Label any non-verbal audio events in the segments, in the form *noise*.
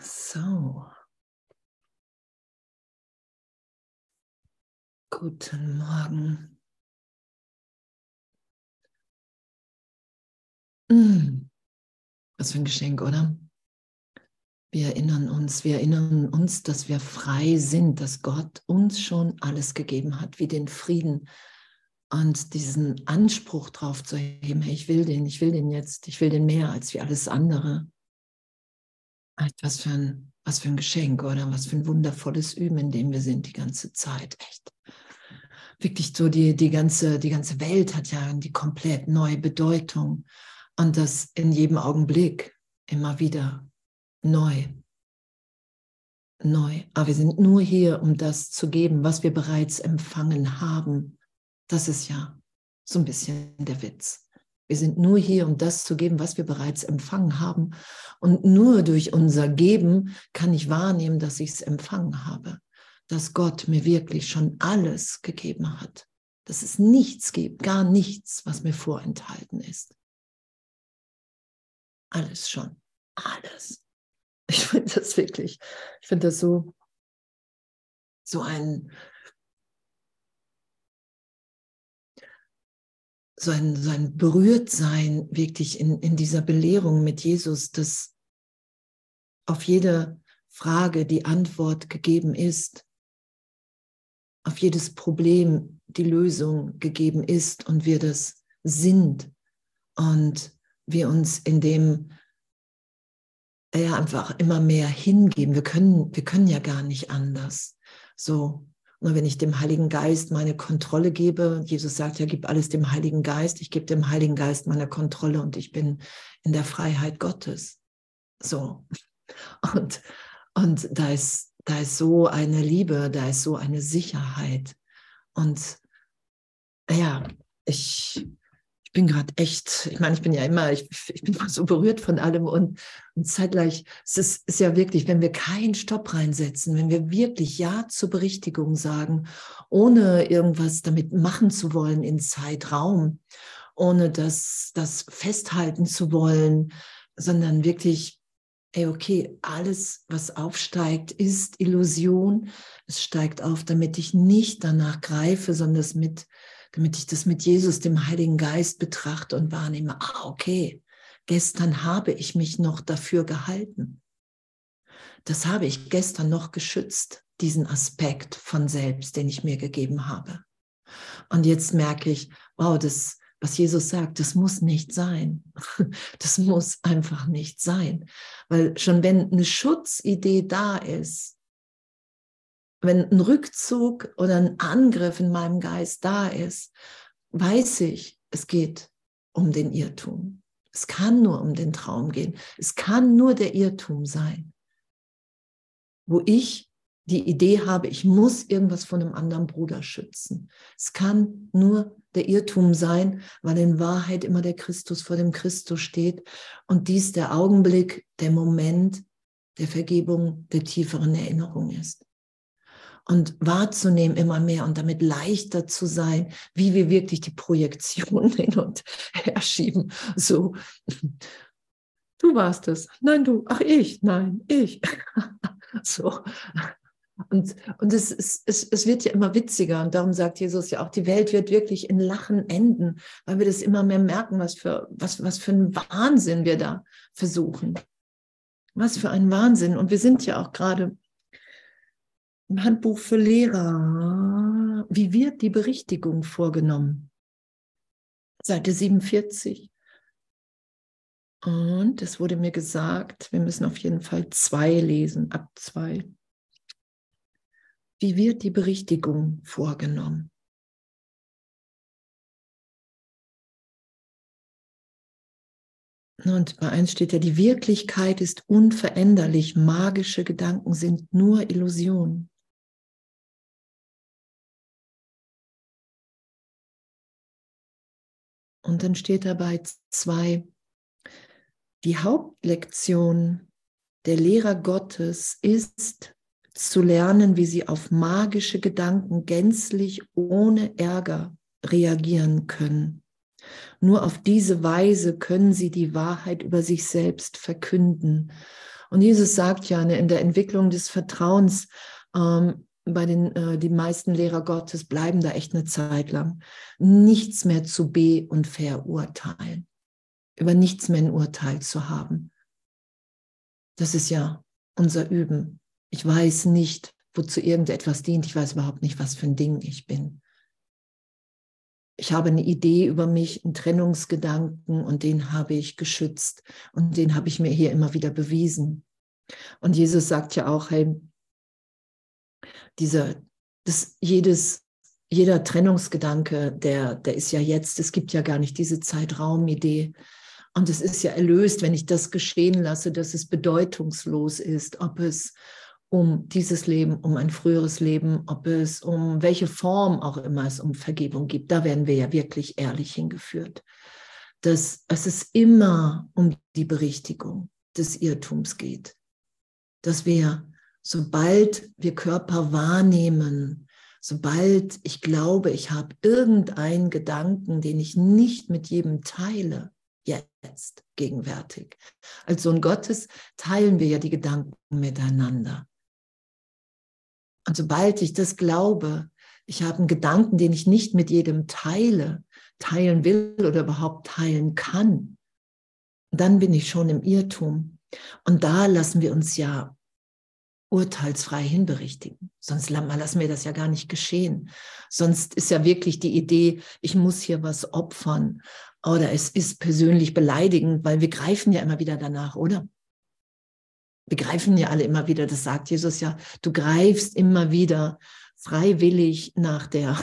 So. Guten Morgen. Hm. Was für ein Geschenk, oder? Wir erinnern uns, wir erinnern uns, dass wir frei sind, dass Gott uns schon alles gegeben hat, wie den Frieden und diesen Anspruch drauf zu heben, hey, ich will den, ich will den jetzt, ich will den mehr als wie alles andere. Was für ein, was für ein Geschenk, oder? Was für ein wundervolles Üben, in dem wir sind die ganze Zeit. Echt. Wirklich so, die, die, ganze, die ganze Welt hat ja die komplett neue Bedeutung. Und das in jedem Augenblick immer wieder neu. Neu. Aber wir sind nur hier, um das zu geben, was wir bereits empfangen haben. Das ist ja so ein bisschen der Witz. Wir sind nur hier, um das zu geben, was wir bereits empfangen haben. Und nur durch unser Geben kann ich wahrnehmen, dass ich es empfangen habe. Dass Gott mir wirklich schon alles gegeben hat. Dass es nichts gibt, gar nichts, was mir vorenthalten ist. Alles schon. Alles. Ich *laughs* finde das wirklich, ich finde das so, so ein, so ein, so ein Berührtsein wirklich in, in dieser Belehrung mit Jesus, dass auf jede Frage die Antwort gegeben ist, auf jedes Problem die Lösung gegeben ist und wir das sind und wir uns in dem ja einfach immer mehr hingeben. Wir können, wir können ja gar nicht anders. So, und wenn ich dem Heiligen Geist meine Kontrolle gebe, Jesus sagt ja, gib alles dem Heiligen Geist, ich gebe dem Heiligen Geist meine Kontrolle und ich bin in der Freiheit Gottes. So. *laughs* Und, und da ist, da ist so eine Liebe, da ist so eine Sicherheit. Und ja, ich, ich bin gerade echt, ich meine, ich bin ja immer, ich, ich bin *laughs* so berührt von allem und, und zeitgleich, es ist, ist ja wirklich, wenn wir keinen Stopp reinsetzen, wenn wir wirklich Ja zur Berichtigung sagen, ohne irgendwas damit machen zu wollen in Zeitraum, ohne das, das festhalten zu wollen, sondern wirklich, ey, okay, alles, was aufsteigt, ist Illusion. Es steigt auf, damit ich nicht danach greife, sondern es mit damit ich das mit Jesus, dem Heiligen Geist betrachte und wahrnehme, ah, okay, gestern habe ich mich noch dafür gehalten. Das habe ich gestern noch geschützt, diesen Aspekt von selbst, den ich mir gegeben habe. Und jetzt merke ich, wow, das, was Jesus sagt, das muss nicht sein. *laughs* Das muss einfach nicht sein. Weil schon wenn eine Schutzidee da ist, wenn ein Rückzug oder ein Angriff in meinem Geist da ist, weiß ich, es geht um den Irrtum. Es kann nur um den Traum gehen. Es kann nur der Irrtum sein, wo ich die Idee habe, ich muss irgendwas von einem anderen Bruder schützen. Es kann nur der Irrtum sein, weil in Wahrheit immer der Christus vor dem Christus steht und dies der Augenblick, der Moment der Vergebung, der tieferen Erinnerung ist und wahrzunehmen immer mehr und damit leichter zu sein, wie wir wirklich die Projektion *laughs* hin und her schieben. So, du warst es. Nein, du. Ach, ich. Nein, ich. *laughs* so. Und, und es, es, es, es wird ja immer witziger und darum sagt Jesus ja auch, die Welt wird wirklich in Lachen enden, weil wir das immer mehr merken, was für, was, was für ein Wahnsinn wir da versuchen. Was für ein Wahnsinn. Und wir sind ja auch gerade im Handbuch für Lehrer. Wie wird die Berichtigung vorgenommen? Seite 47. Und es wurde mir gesagt, wir müssen auf jeden Fall zwei lesen, ab zwei. Wie wird die Berichtigung vorgenommen? Und bei eins steht ja, die Wirklichkeit ist unveränderlich, magische Gedanken sind nur Illusionen. Und dann steht dabei zwei, die Hauptlektion der Lehrer Gottes ist zu lernen, wie sie auf magische Gedanken gänzlich ohne Ärger reagieren können. Nur auf diese Weise können sie die Wahrheit über sich selbst verkünden. Und Jesus sagt ja in der Entwicklung des Vertrauens, ähm, bei den äh, die meisten Lehrer Gottes bleiben da echt eine Zeit lang. Nichts mehr zu be- und verurteilen. Über nichts mehr ein Urteil zu haben. Das ist ja unser Üben. Ich weiß nicht, wozu irgendetwas dient. Ich weiß überhaupt nicht, was für ein Ding ich bin. Ich habe eine Idee über mich, einen Trennungsgedanken und den habe ich geschützt und den habe ich mir hier immer wieder bewiesen. Und Jesus sagt ja auch, hey, dieser, das, jedes, jeder Trennungsgedanke, der, der ist ja jetzt, es gibt ja gar nicht diese Zeitraumidee. Und es ist ja erlöst, wenn ich das geschehen lasse, dass es bedeutungslos ist, ob es um dieses Leben, um ein früheres Leben, ob es um welche Form auch immer es um Vergebung gibt. Da werden wir ja wirklich ehrlich hingeführt. Dass es ist immer um die Berichtigung des Irrtums geht. Dass wir, sobald wir Körper wahrnehmen, sobald ich glaube, ich habe irgendeinen Gedanken, den ich nicht mit jedem teile, jetzt gegenwärtig. Als Sohn Gottes teilen wir ja die Gedanken miteinander. Und sobald ich das glaube, ich habe einen Gedanken, den ich nicht mit jedem teile, teilen will oder überhaupt teilen kann, dann bin ich schon im Irrtum. Und da lassen wir uns ja urteilsfrei hinberichtigen. Sonst lassen wir das ja gar nicht geschehen. Sonst ist ja wirklich die Idee, ich muss hier was opfern oder es ist persönlich beleidigend, weil wir greifen ja immer wieder danach, oder? begreifen ja alle immer wieder, das sagt Jesus ja, du greifst immer wieder freiwillig nach der,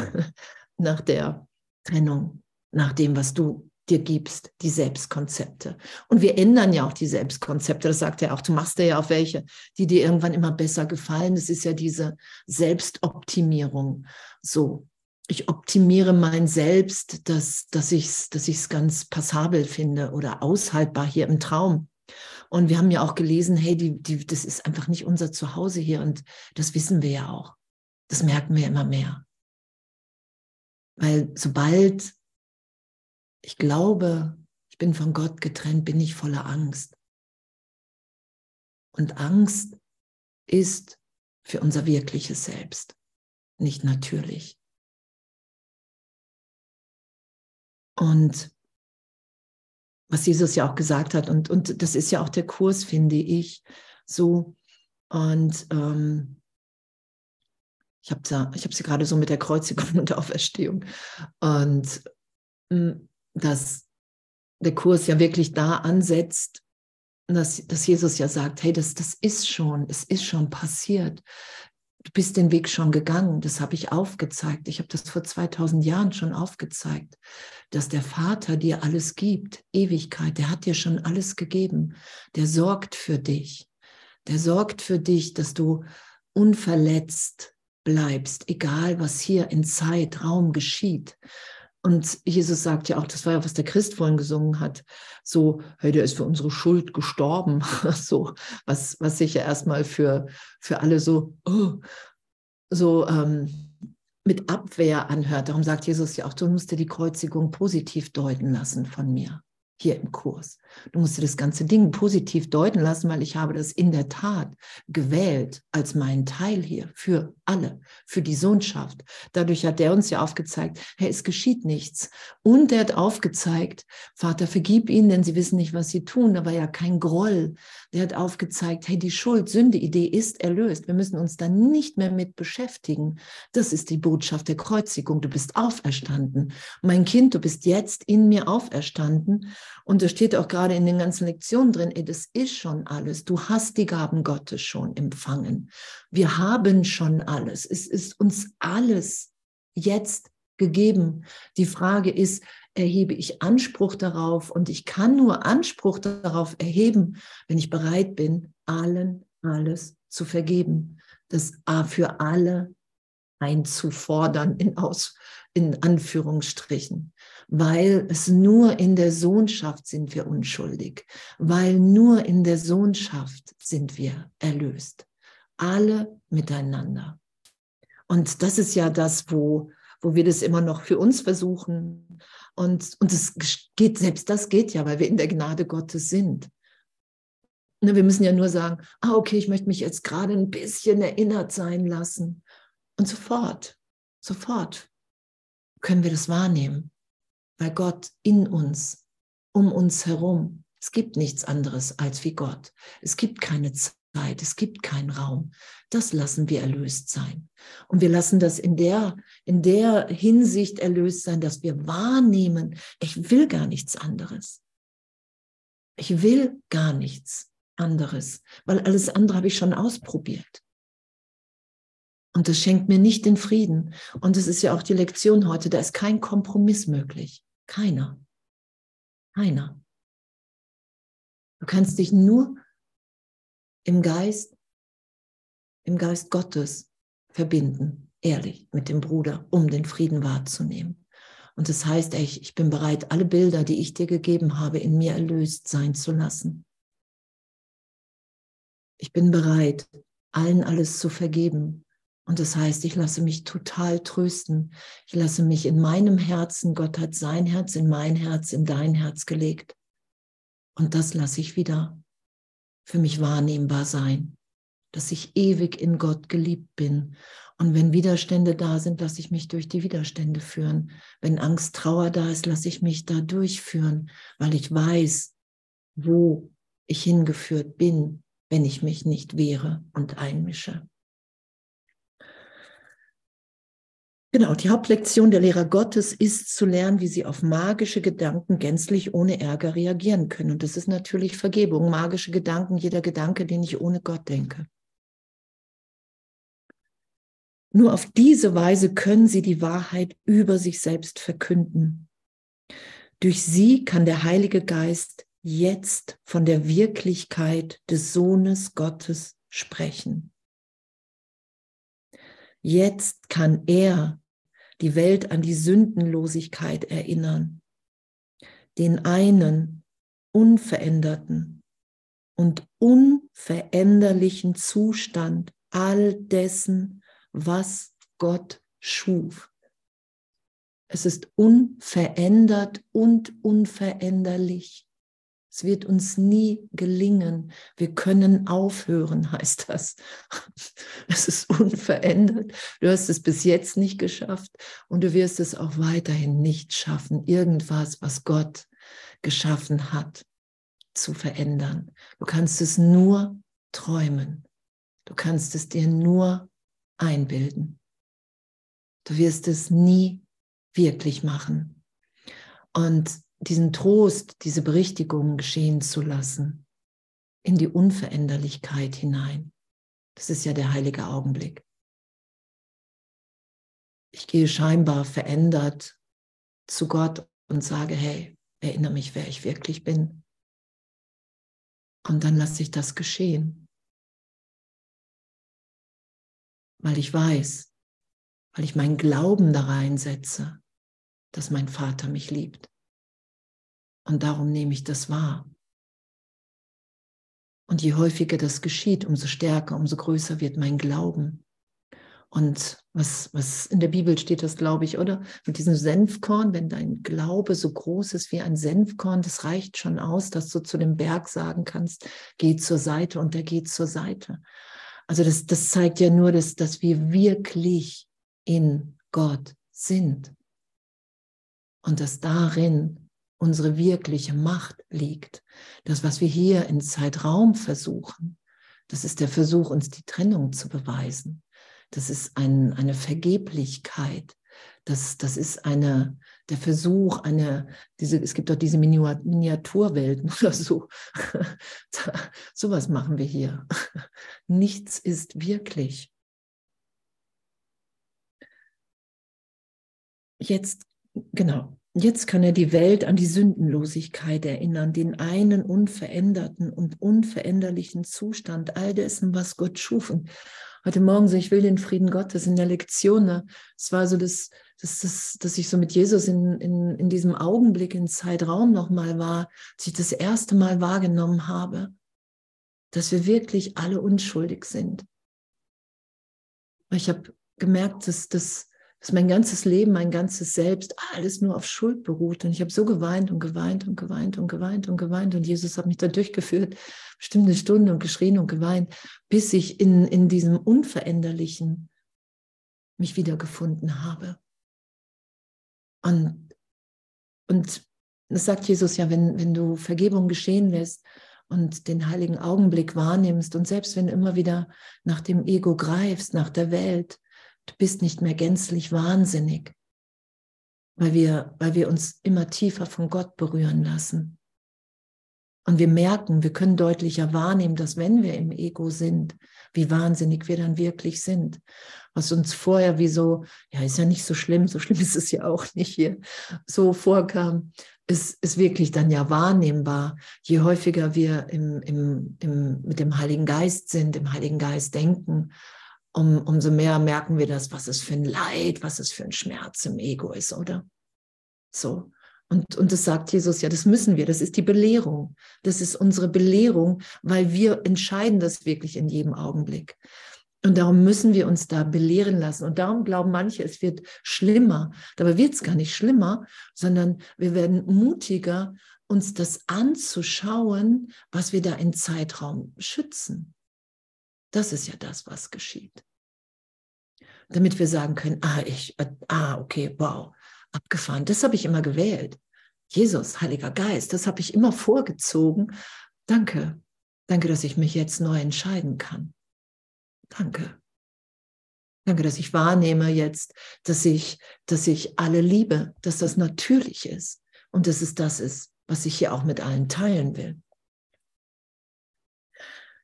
*laughs* nach der Trennung, nach dem, was du dir gibst, die Selbstkonzepte. Und wir ändern ja auch die Selbstkonzepte. Das sagt er auch. Du machst ja auch welche, die dir irgendwann immer besser gefallen. Das ist ja diese Selbstoptimierung. So, ich optimiere mein Selbst, dass, dass ich es dass ich's ganz passabel finde oder aushaltbar hier im Traum. Und wir haben ja auch gelesen, hey, die, die, das ist einfach nicht unser Zuhause hier. Und das wissen wir ja auch. Das merken wir immer mehr. Weil sobald ich glaube, ich bin von Gott getrennt, bin ich voller Angst. Und Angst ist für unser wirkliches Selbst nicht natürlich. Und was Jesus ja auch gesagt hat. Und, und das ist ja auch der Kurs, finde ich, so. Und ähm, ich habe ich hab sie gerade so mit der Kreuzigung *laughs* und der Auferstehung. Und hm, dass der Kurs ja wirklich da ansetzt, dass, dass Jesus ja sagt, hey, das, das ist schon, es ist schon passiert du bist den Weg schon gegangen, das habe ich aufgezeigt. Ich habe das vor 2000 Jahren schon aufgezeigt, dass der Vater dir alles gibt, Ewigkeit, der hat dir schon alles gegeben, der sorgt für dich, der sorgt für dich, dass du unverletzt bleibst, egal was hier in Zeit, Raum geschieht. Und Jesus sagt ja auch, das war ja, was der Christ vorhin gesungen hat, so, hey, der ist für unsere Schuld gestorben. *laughs* so, was, was sich ja erstmal für, für alle so, oh, so ähm, mit Abwehr anhört. Darum sagt Jesus ja auch, du musst dir die Kreuzigung positiv deuten lassen von mir hier im Kurs. Du musst dir das ganze Ding positiv deuten lassen, weil ich habe das in der Tat gewählt als meinen Teil hier für alle, für die Sohnschaft. Dadurch hat er uns ja aufgezeigt, hey, es geschieht nichts. Und er hat aufgezeigt, Vater, vergib ihnen, denn sie wissen nicht, was sie tun. Da war ja kein Groll. Der hat aufgezeigt, hey, die Schuld, Sünde, Idee ist erlöst. Wir müssen uns dann nicht mehr mit beschäftigen. Das ist die Botschaft der Kreuzigung. Du bist auferstanden. Mein Kind, du bist jetzt in mir auferstanden und da steht auch gerade in den ganzen Lektionen drin, ey, das ist schon alles. Du hast die Gaben Gottes schon empfangen. Wir haben schon alles. Es ist uns alles jetzt gegeben. Die Frage ist, erhebe ich Anspruch darauf? Und ich kann nur Anspruch darauf erheben, wenn ich bereit bin, allen alles zu vergeben. Das A für alle einzufordern in, Aus, in Anführungsstrichen weil es nur in der Sohnschaft sind wir unschuldig, weil nur in der Sohnschaft sind wir erlöst. Alle miteinander. Und das ist ja das, wo, wo wir das immer noch für uns versuchen. Und, und es geht, selbst das geht ja, weil wir in der Gnade Gottes sind. Ne, wir müssen ja nur sagen, ah, okay, ich möchte mich jetzt gerade ein bisschen erinnert sein lassen. Und sofort, sofort können wir das wahrnehmen, weil Gott in uns, um uns herum, es gibt nichts anderes als wie Gott. Es gibt keine Zeit, es gibt keinen Raum. Das lassen wir erlöst sein. Und wir lassen das in der, in der Hinsicht erlöst sein, dass wir wahrnehmen, ich will gar nichts anderes. Ich will gar nichts anderes, weil alles andere habe ich schon ausprobiert. Und das schenkt mir nicht den Frieden. Und das ist ja auch die Lektion heute, da ist kein Kompromiss möglich. Keiner. Keiner. Du kannst dich nur im Geist, im Geist Gottes verbinden, ehrlich mit dem Bruder, um den Frieden wahrzunehmen. Und das heißt, ich, ich bin bereit, alle Bilder, die ich dir gegeben habe, in mir erlöst sein zu lassen. Ich bin bereit, allen alles zu vergeben. Und das heißt, ich lasse mich total trösten. Ich lasse mich in meinem Herzen, Gott hat sein Herz in mein Herz, in dein Herz gelegt. Und das lasse ich wieder für mich wahrnehmbar sein, dass ich ewig in Gott geliebt bin. Und wenn Widerstände da sind, lasse ich mich durch die Widerstände führen. Wenn Angst, Trauer da ist, lasse ich mich da durchführen, weil ich weiß, wo ich hingeführt bin, wenn ich mich nicht wehre und einmische. Genau, die Hauptlektion der Lehrer Gottes ist zu lernen, wie sie auf magische Gedanken gänzlich ohne Ärger reagieren können. Und das ist natürlich Vergebung, magische Gedanken, jeder Gedanke, den ich ohne Gott denke. Nur auf diese Weise können sie die Wahrheit über sich selbst verkünden. Durch sie kann der Heilige Geist jetzt von der Wirklichkeit des Sohnes Gottes sprechen. Jetzt kann er die Welt an die Sündenlosigkeit erinnern, den einen unveränderten und unveränderlichen Zustand all dessen, was Gott schuf. Es ist unverändert und unveränderlich. Es wird uns nie gelingen. Wir können aufhören, *laughs* heißt das. Es ist unverändert. Du hast es bis jetzt nicht geschafft und du wirst es auch weiterhin nicht schaffen, irgendwas, was Gott geschaffen hat, zu verändern. Du kannst es nur träumen. Du kannst es dir nur einbilden. Du wirst es nie wirklich machen. Und diesen Trost, diese Berichtigung geschehen zu lassen, in die Unveränderlichkeit hinein. Das ist ja der heilige Augenblick. Ich gehe scheinbar verändert zu Gott und sage, hey, erinnere mich, wer ich wirklich bin. Und dann lasse ich das geschehen. Weil ich weiß, weil ich meinen Glauben da reinsetze, dass mein Vater mich liebt. Und darum nehme ich das wahr. Und je häufiger das geschieht, umso stärker, umso größer wird mein Glauben. Und was, was in der Bibel steht, das glaube ich, oder? Mit diesem Senfkorn, wenn dein Glaube so groß ist wie ein Senfkorn, das reicht schon aus, dass du zu dem Berg sagen kannst, geh zur Seite und der geht zur Seite. Also das, das zeigt ja nur, dass, dass wir wirklich in Gott sind. Und dass darin unsere wirkliche Macht liegt. Das, was wir hier in Zeitraum versuchen, das ist der Versuch, uns die Trennung zu beweisen. Das ist ein, eine Vergeblichkeit. Das, das ist eine, der Versuch, eine, diese, es gibt doch diese Miniaturwelten *laughs* oder so. *laughs* Sowas machen wir hier. *laughs* Nichts ist wirklich. Jetzt, genau, Jetzt kann er die Welt an die Sündenlosigkeit erinnern, den einen unveränderten und unveränderlichen Zustand all dessen, was Gott schuf. Und heute Morgen so, ich will den Frieden Gottes in der Lektion. Ne? Es war so, dass, dass, dass, dass ich so mit Jesus in, in, in diesem Augenblick, in Zeitraum nochmal war, dass ich das erste Mal wahrgenommen habe, dass wir wirklich alle unschuldig sind. Ich habe gemerkt, dass, dass dass mein ganzes Leben, mein ganzes Selbst, alles nur auf Schuld beruht. Und ich habe so geweint und geweint und geweint und geweint und geweint. Und Jesus hat mich da durchgeführt, bestimmte Stunden und geschrien und geweint, bis ich in, in diesem Unveränderlichen mich wiedergefunden habe. Und, und das sagt Jesus ja, wenn, wenn du Vergebung geschehen lässt und den heiligen Augenblick wahrnimmst und selbst wenn du immer wieder nach dem Ego greifst, nach der Welt, Du bist nicht mehr gänzlich wahnsinnig, weil wir, weil wir uns immer tiefer von Gott berühren lassen. Und wir merken, wir können deutlicher wahrnehmen, dass wenn wir im Ego sind, wie wahnsinnig wir dann wirklich sind. Was uns vorher wie so, ja, ist ja nicht so schlimm, so schlimm *laughs* ist es ja auch nicht hier, so vorkam, ist, ist wirklich dann ja wahrnehmbar. Je häufiger wir im, im, im, mit dem Heiligen Geist sind, im Heiligen Geist denken, um, umso mehr merken wir das, was es für ein Leid, was es für ein Schmerz im Ego ist, oder? So. Und, und das sagt Jesus, ja, das müssen wir, das ist die Belehrung. Das ist unsere Belehrung, weil wir entscheiden das wirklich in jedem Augenblick. Und darum müssen wir uns da belehren lassen. Und darum glauben manche, es wird schlimmer. Dabei wird es gar nicht schlimmer, sondern wir werden mutiger, uns das anzuschauen, was wir da in Zeitraum schützen. Das ist ja das, was geschieht. Damit wir sagen können, ah, ich, äh, ah, okay, wow, abgefahren. Das habe ich immer gewählt. Jesus, Heiliger Geist, das habe ich immer vorgezogen. Danke. Danke, dass ich mich jetzt neu entscheiden kann. Danke. Danke, dass ich wahrnehme jetzt, dass ich, dass ich alle liebe, dass das natürlich ist und dass es das ist, was ich hier auch mit allen teilen will.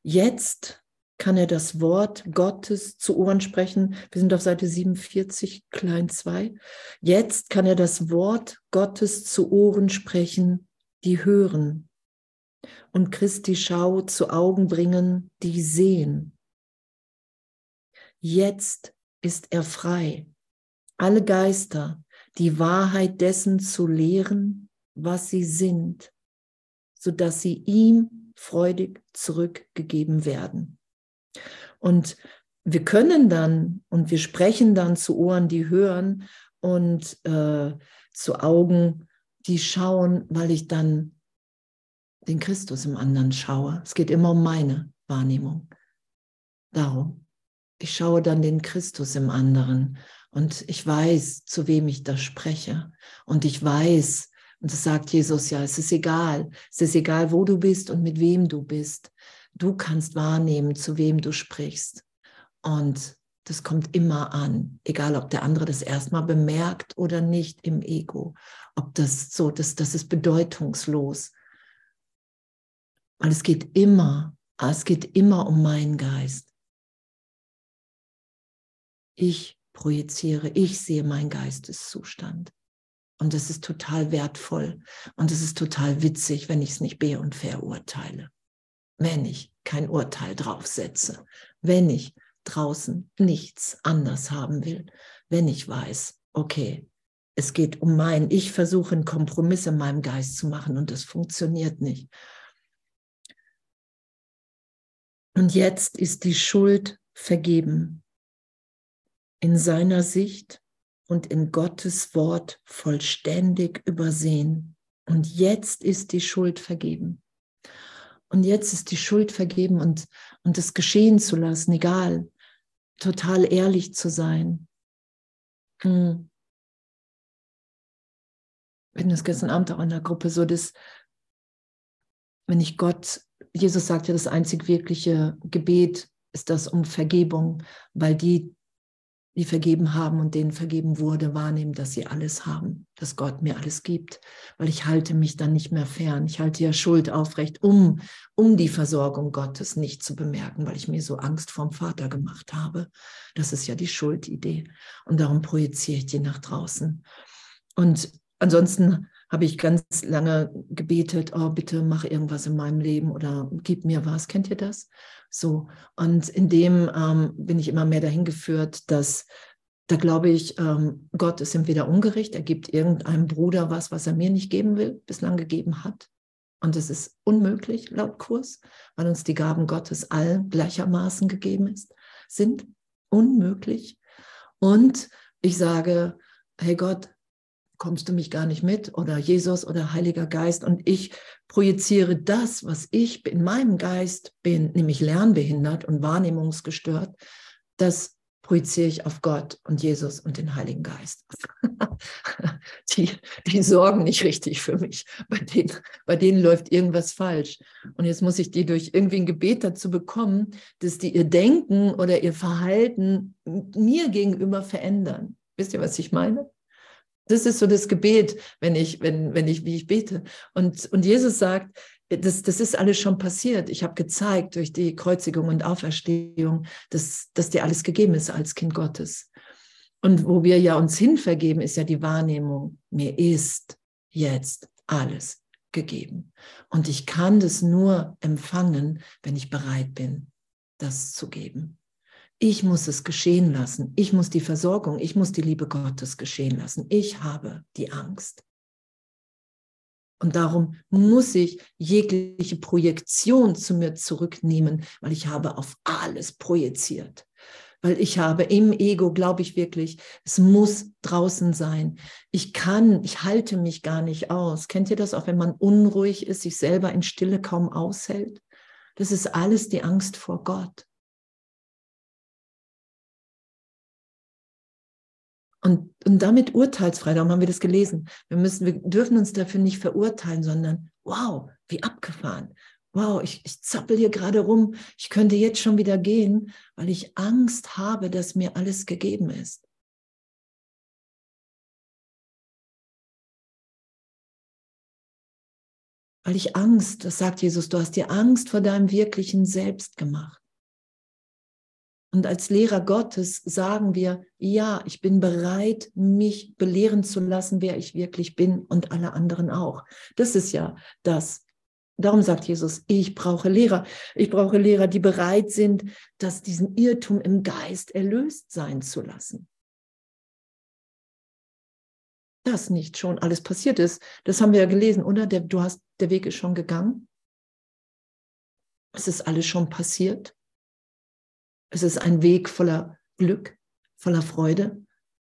Jetzt kann er das Wort Gottes zu Ohren sprechen. Wir sind auf Seite 47, klein 2. Jetzt kann er das Wort Gottes zu Ohren sprechen, die hören. Und Christi Schau zu Augen bringen, die sehen. Jetzt ist er frei, alle Geister, die Wahrheit dessen zu lehren, was sie sind, sodass sie ihm freudig zurückgegeben werden. Und wir können dann und wir sprechen dann zu Ohren, die hören und äh, zu Augen, die schauen, weil ich dann den Christus im anderen schaue. Es geht immer um meine Wahrnehmung. Darum. Ich schaue dann den Christus im anderen und ich weiß, zu wem ich da spreche. Und ich weiß, und das sagt Jesus ja, es ist egal. Es ist egal, wo du bist und mit wem du bist. Du kannst wahrnehmen, zu wem du sprichst. Und das kommt immer an, egal ob der andere das erstmal bemerkt oder nicht im Ego. Ob das so, das, das ist bedeutungslos. Weil es geht immer, es geht immer um meinen Geist. Ich projiziere, ich sehe meinen Geisteszustand. Und das ist total wertvoll. Und es ist total witzig, wenn ich es nicht be- und verurteile wenn ich kein Urteil draufsetze, wenn ich draußen nichts anders haben will, wenn ich weiß, okay, es geht um mein, ich versuche einen Kompromiss in meinem Geist zu machen und das funktioniert nicht. Und jetzt ist die Schuld vergeben. In seiner Sicht und in Gottes Wort vollständig übersehen. Und jetzt ist die Schuld vergeben. Und jetzt ist die Schuld vergeben und, und es geschehen zu lassen, egal, total ehrlich zu sein. Hm. Wir hatten das gestern Abend auch in der Gruppe so, dass, wenn ich Gott, Jesus sagt ja, das einzig wirkliche Gebet ist das um Vergebung, weil die die vergeben haben und denen vergeben wurde, wahrnehmen, dass sie alles haben, dass Gott mir alles gibt, weil ich halte mich dann nicht mehr fern. Ich halte ja Schuld aufrecht, um, um die Versorgung Gottes nicht zu bemerken, weil ich mir so Angst vorm Vater gemacht habe. Das ist ja die Schuldidee. Und darum projiziere ich die nach draußen. Und ansonsten habe ich ganz lange gebetet, oh, bitte mach irgendwas in meinem Leben oder gib mir was. Kennt ihr das? So. Und in dem ähm, bin ich immer mehr dahin geführt, dass da glaube ich, ähm, Gott ist entweder ungerecht, er gibt irgendeinem Bruder was, was er mir nicht geben will, bislang gegeben hat. Und das ist unmöglich laut Kurs, weil uns die Gaben Gottes all gleichermaßen gegeben ist, sind. Unmöglich. Und ich sage, hey Gott, kommst du mich gar nicht mit oder Jesus oder Heiliger Geist und ich projiziere das, was ich in meinem Geist bin, nämlich lernbehindert und wahrnehmungsgestört, das projiziere ich auf Gott und Jesus und den Heiligen Geist. *laughs* die, die sorgen nicht richtig für mich. Bei denen, bei denen läuft irgendwas falsch. Und jetzt muss ich die durch irgendwie ein Gebet dazu bekommen, dass die ihr Denken oder ihr Verhalten mir gegenüber verändern. Wisst ihr, was ich meine? Das ist so das Gebet, wenn ich, wenn, wenn ich, wie ich bete. Und, und Jesus sagt, das, das ist alles schon passiert. Ich habe gezeigt durch die Kreuzigung und Auferstehung, dass, dass dir alles gegeben ist als Kind Gottes. Und wo wir ja uns hinvergeben, ist ja die Wahrnehmung, mir ist jetzt alles gegeben. Und ich kann das nur empfangen, wenn ich bereit bin, das zu geben. Ich muss es geschehen lassen. Ich muss die Versorgung, ich muss die Liebe Gottes geschehen lassen. Ich habe die Angst. Und darum muss ich jegliche Projektion zu mir zurücknehmen, weil ich habe auf alles projiziert. Weil ich habe im Ego, glaube ich wirklich, es muss draußen sein. Ich kann, ich halte mich gar nicht aus. Kennt ihr das auch, wenn man unruhig ist, sich selber in Stille kaum aushält? Das ist alles die Angst vor Gott. Und, und damit urteilsfrei, darum haben wir das gelesen. Wir müssen, wir dürfen uns dafür nicht verurteilen, sondern wow, wie abgefahren. Wow, ich, ich zappel hier gerade rum. Ich könnte jetzt schon wieder gehen, weil ich Angst habe, dass mir alles gegeben ist. Weil ich Angst, das sagt Jesus, du hast dir Angst vor deinem wirklichen Selbst gemacht. Und als Lehrer Gottes sagen wir, ja, ich bin bereit, mich belehren zu lassen, wer ich wirklich bin und alle anderen auch. Das ist ja das. Darum sagt Jesus, ich brauche Lehrer. Ich brauche Lehrer, die bereit sind, dass diesen Irrtum im Geist erlöst sein zu lassen. Das nicht schon alles passiert ist. Das haben wir ja gelesen, oder? Der, du hast, der Weg ist schon gegangen. Es ist alles schon passiert. Es ist ein Weg voller Glück, voller Freude.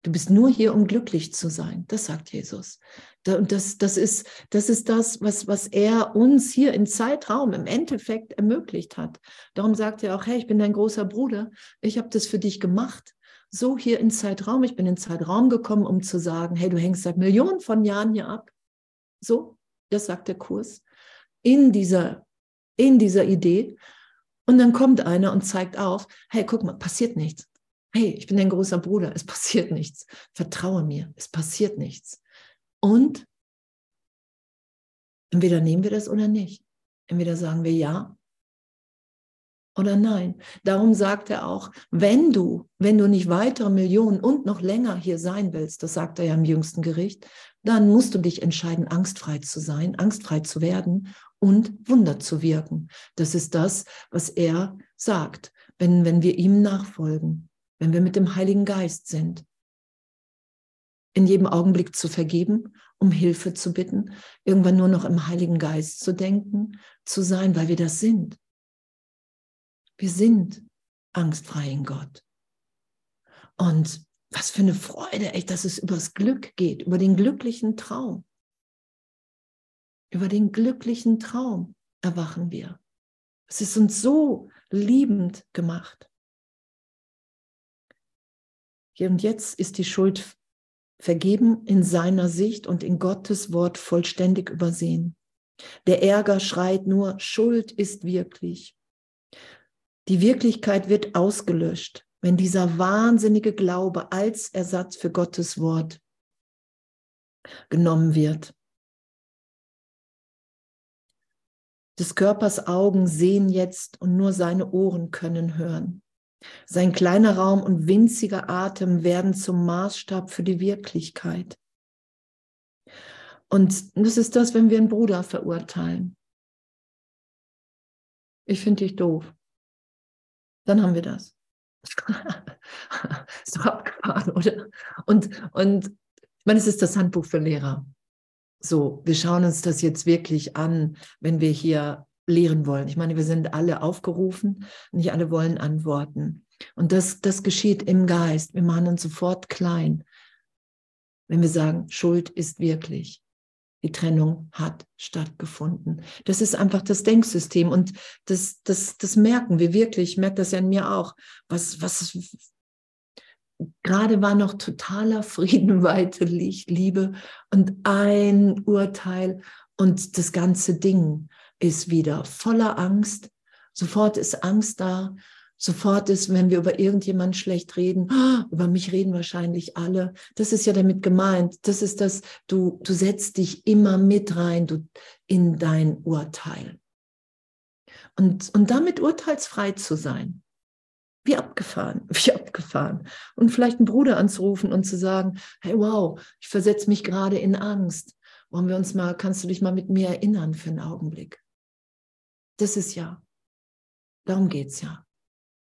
Du bist nur hier, um glücklich zu sein. Das sagt Jesus. Und das, das, ist, das ist das, was, was er uns hier im Zeitraum im Endeffekt ermöglicht hat. Darum sagt er auch, hey, ich bin dein großer Bruder. Ich habe das für dich gemacht. So hier in Zeitraum. Ich bin in Zeitraum gekommen, um zu sagen, hey, du hängst seit Millionen von Jahren hier ab. So, das sagt der Kurs. In dieser, in dieser Idee. Und dann kommt einer und zeigt auf, hey, guck mal, passiert nichts. Hey, ich bin dein großer Bruder, es passiert nichts. Vertraue mir, es passiert nichts. Und entweder nehmen wir das oder nicht. Entweder sagen wir ja oder nein. Darum sagt er auch, wenn du, wenn du nicht weitere Millionen und noch länger hier sein willst, das sagt er ja im jüngsten Gericht, dann musst du dich entscheiden, angstfrei zu sein, angstfrei zu werden und Wunder zu wirken. Das ist das, was er sagt, wenn, wenn wir ihm nachfolgen, wenn wir mit dem Heiligen Geist sind. In jedem Augenblick zu vergeben, um Hilfe zu bitten, irgendwann nur noch im Heiligen Geist zu denken, zu sein, weil wir das sind. Wir sind angstfrei in Gott. Und was für eine Freude, echt, dass es übers Glück geht, über den glücklichen Traum. Über den glücklichen Traum erwachen wir. Es ist uns so liebend gemacht. Hier und jetzt ist die Schuld vergeben in seiner Sicht und in Gottes Wort vollständig übersehen. Der Ärger schreit nur, Schuld ist wirklich. Die Wirklichkeit wird ausgelöscht, wenn dieser wahnsinnige Glaube als Ersatz für Gottes Wort genommen wird. Des Körpers Augen sehen jetzt und nur seine Ohren können hören. Sein kleiner Raum und winziger Atem werden zum Maßstab für die Wirklichkeit. Und das ist das, wenn wir einen Bruder verurteilen. Ich finde dich doof. Dann haben wir das. *laughs* doch abgefahren, oder? Und, und ich meine, es ist das Handbuch für Lehrer. So, wir schauen uns das jetzt wirklich an, wenn wir hier lehren wollen. Ich meine, wir sind alle aufgerufen, nicht alle wollen antworten. Und das, das geschieht im Geist. Wir machen uns sofort klein, wenn wir sagen, Schuld ist wirklich. Die Trennung hat stattgefunden. Das ist einfach das Denksystem und das, das, das merken wir wirklich. Ich merke das ja in mir auch. Was, was, gerade war noch totaler Frieden, *laughs* Weite, Liebe und ein Urteil und das ganze Ding ist wieder voller Angst. Sofort ist Angst da sofort ist, wenn wir über irgendjemand schlecht reden, *gasps* über mich reden wahrscheinlich alle. Das ist ja damit gemeint. Das ist das, du, du setzt dich immer mit rein du, in dein Urteil. Und, und damit urteilsfrei zu sein. Wie abgefahren, *laughs* wie abgefahren. Und vielleicht einen Bruder anzurufen und zu sagen, hey, wow, ich versetze mich gerade in Angst. Wollen wir uns mal, kannst du dich mal mit mir erinnern für einen Augenblick? Das ist ja, darum geht es ja.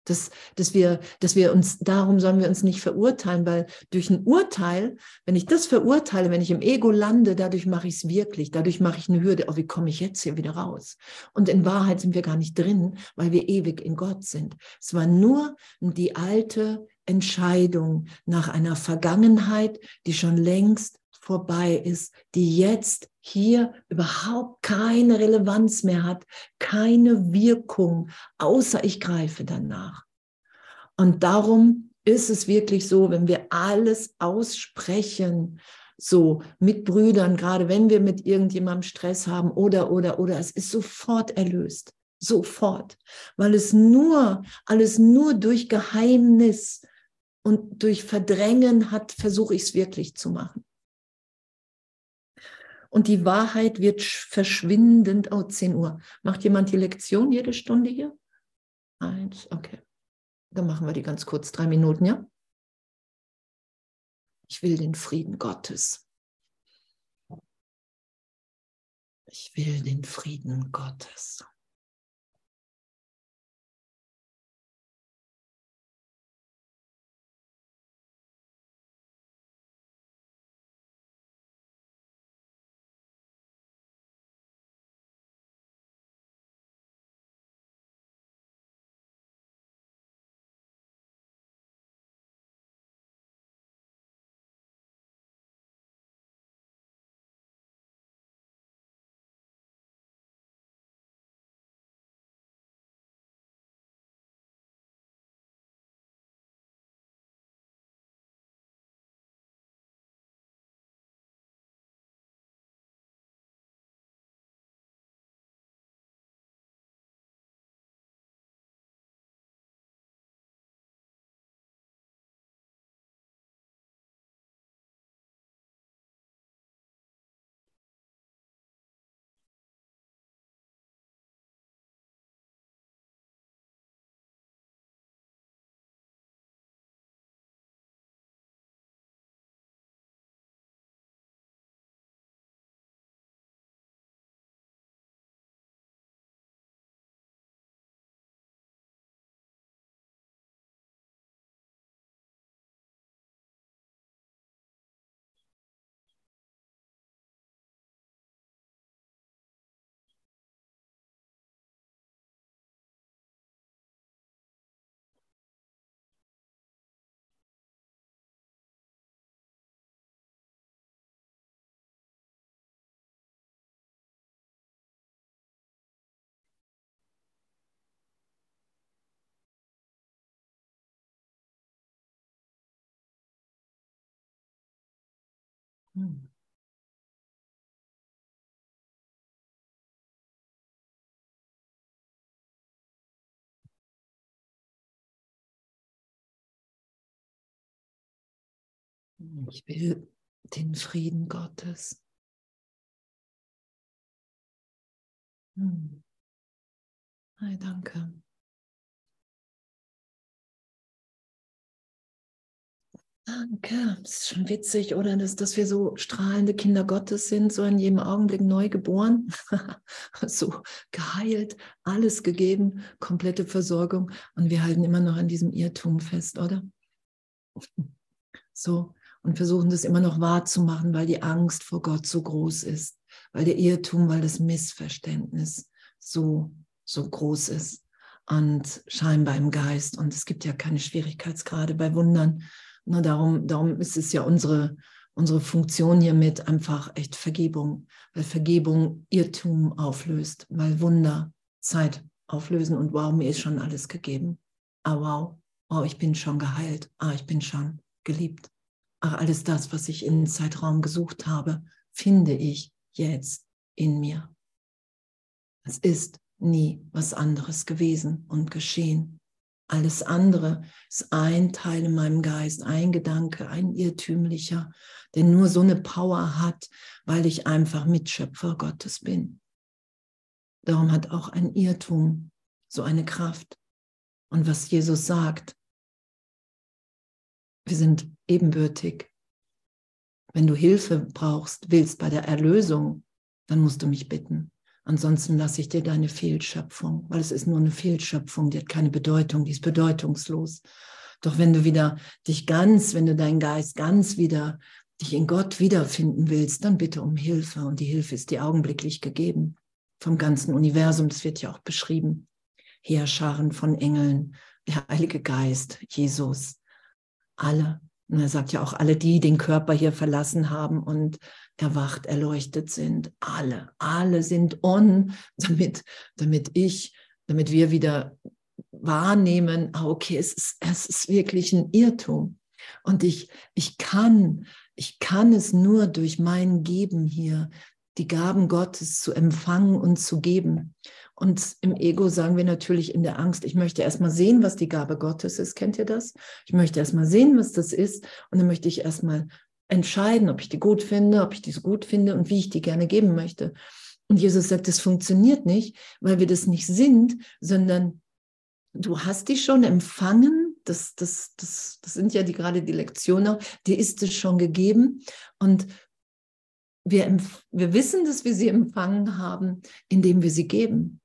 Dass, dass, wir, dass wir uns, darum sollen wir uns nicht verurteilen, weil durch ein Urteil, wenn ich das verurteile, wenn ich im Ego lande, dadurch mache ich es wirklich, dadurch mache ich eine Hürde, oh, wie komme ich jetzt hier wieder raus? Und in Wahrheit sind wir gar nicht drin, weil wir ewig in Gott sind. Es war nur die alte Entscheidung nach einer Vergangenheit, die schon längst vorbei ist, die jetzt hier überhaupt keine Relevanz mehr hat, keine Wirkung, außer ich greife danach. Und darum ist es wirklich so, wenn wir alles aussprechen, so mit Brüdern, gerade wenn wir mit irgendjemandem Stress haben oder, oder, oder, es ist sofort erlöst. Sofort. Weil es nur, alles nur durch Geheimnis und durch Verdrängen hat, versuche ich es wirklich zu machen und die Wahrheit wird verschwindend. Oh, 10 Uhr. Macht jemand die Lektion jede Stunde hier? Eins, okay. Dann machen wir die ganz kurz, drei Minuten, ja? Ich will den Frieden Gottes. Ich will den Frieden Gottes. Hm. Ich will den Frieden Gottes. Hm. Hey, danke. Danke. Das ist schon witzig, oder? Dass, dass wir so strahlende Kinder Gottes sind, so in jedem Augenblick neu geboren, *laughs* so geheilt, alles gegeben, komplette Versorgung. Und wir halten immer noch an diesem Irrtum fest, oder? So, und versuchen das immer noch wahrzumachen, weil die Angst vor Gott so groß ist, weil der Irrtum, weil das Missverständnis so, so groß ist. und scheinbar im Geist. Und es gibt ja keine Schwierigkeitsgrade bei Wundern. Nur darum, darum ist es ja unsere, unsere Funktion hiermit einfach echt Vergebung, weil Vergebung Irrtum auflöst, weil Wunder Zeit auflösen und wow, mir ist schon alles gegeben. Ah, wow, wow, ich bin schon geheilt. Ah, ich bin schon geliebt. Ach, alles das, was ich in Zeitraum gesucht habe, finde ich jetzt in mir. Es ist nie was anderes gewesen und geschehen. Alles andere ist ein Teil in meinem Geist, ein Gedanke, ein irrtümlicher, der nur so eine Power hat, weil ich einfach Mitschöpfer Gottes bin. Darum hat auch ein Irrtum so eine Kraft. Und was Jesus sagt, wir sind ebenbürtig. Wenn du Hilfe brauchst, willst bei der Erlösung, dann musst du mich bitten. Ansonsten lasse ich dir deine Fehlschöpfung, weil es ist nur eine Fehlschöpfung, die hat keine Bedeutung, die ist bedeutungslos. Doch wenn du wieder dich ganz, wenn du deinen Geist ganz wieder, dich in Gott wiederfinden willst, dann bitte um Hilfe. Und die Hilfe ist dir augenblicklich gegeben vom ganzen Universum. Das wird ja auch beschrieben. Heerscharen von Engeln, der Heilige Geist, Jesus, alle. Und er sagt ja auch, alle, die den Körper hier verlassen haben und erwacht, erleuchtet sind. Alle, alle sind on, *laughs* damit, damit ich, damit wir wieder wahrnehmen, ah, okay, es ist, es ist wirklich ein Irrtum. Und ich, ich kann, ich kann es nur durch mein Geben hier, die Gaben Gottes zu empfangen und zu geben. Und im Ego sagen wir natürlich in der Angst, ich möchte erstmal sehen, was die Gabe Gottes ist. Kennt ihr das? Ich möchte erstmal sehen, was das ist. Und dann möchte ich erstmal entscheiden, ob ich die gut finde, ob ich die so gut finde und wie ich die gerne geben möchte. Und Jesus sagt, das funktioniert nicht, weil wir das nicht sind, sondern du hast die schon empfangen. Das, das, das, das sind ja die, gerade die Lektionen, dir ist es schon gegeben. Und wir, wir wissen, dass wir sie empfangen haben, indem wir sie geben.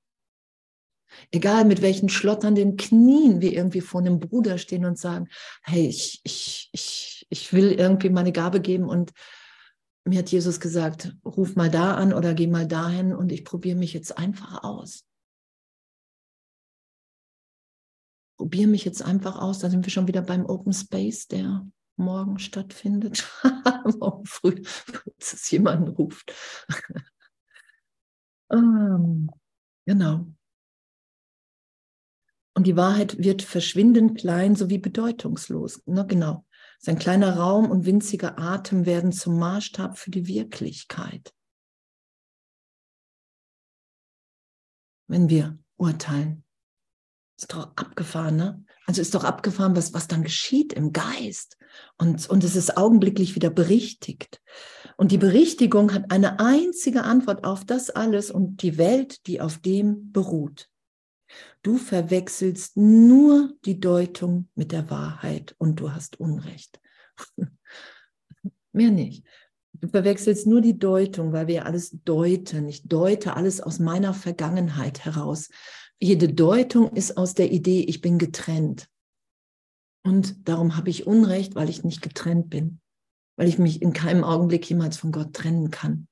Egal mit welchen schlotternden Knien wir irgendwie vor einem Bruder stehen und sagen, hey, ich, ich, ich, ich will irgendwie meine Gabe geben und mir hat Jesus gesagt, ruf mal da an oder geh mal dahin und ich probiere mich jetzt einfach aus. Probiere mich jetzt einfach aus. Da sind wir schon wieder beim Open Space, der morgen stattfindet. *laughs* morgen früh, falls es jemanden ruft. um, *laughs* genau. Und die Wahrheit wird verschwindend klein sowie bedeutungslos. Ne, genau. Sein kleiner Raum und winziger Atem werden zum Maßstab für die Wirklichkeit. Wenn wir urteilen. Ist doch abgefahren, ne? Also ist doch abgefahren, was, was dann geschieht im Geist. Und, und es ist augenblicklich wieder berichtigt. Und die Berichtigung hat eine einzige Antwort auf das alles und die Welt, die auf dem beruht. Du verwechselst nur die Deutung mit der Wahrheit und du hast Unrecht. *laughs* Mehr nicht. Du verwechselst nur die Deutung, weil wir alles deuten. Ich deute alles aus meiner Vergangenheit heraus. Jede Deutung ist aus der Idee, ich bin getrennt. Und darum habe ich Unrecht, weil ich nicht getrennt bin, weil ich mich in keinem Augenblick jemals von Gott trennen kann,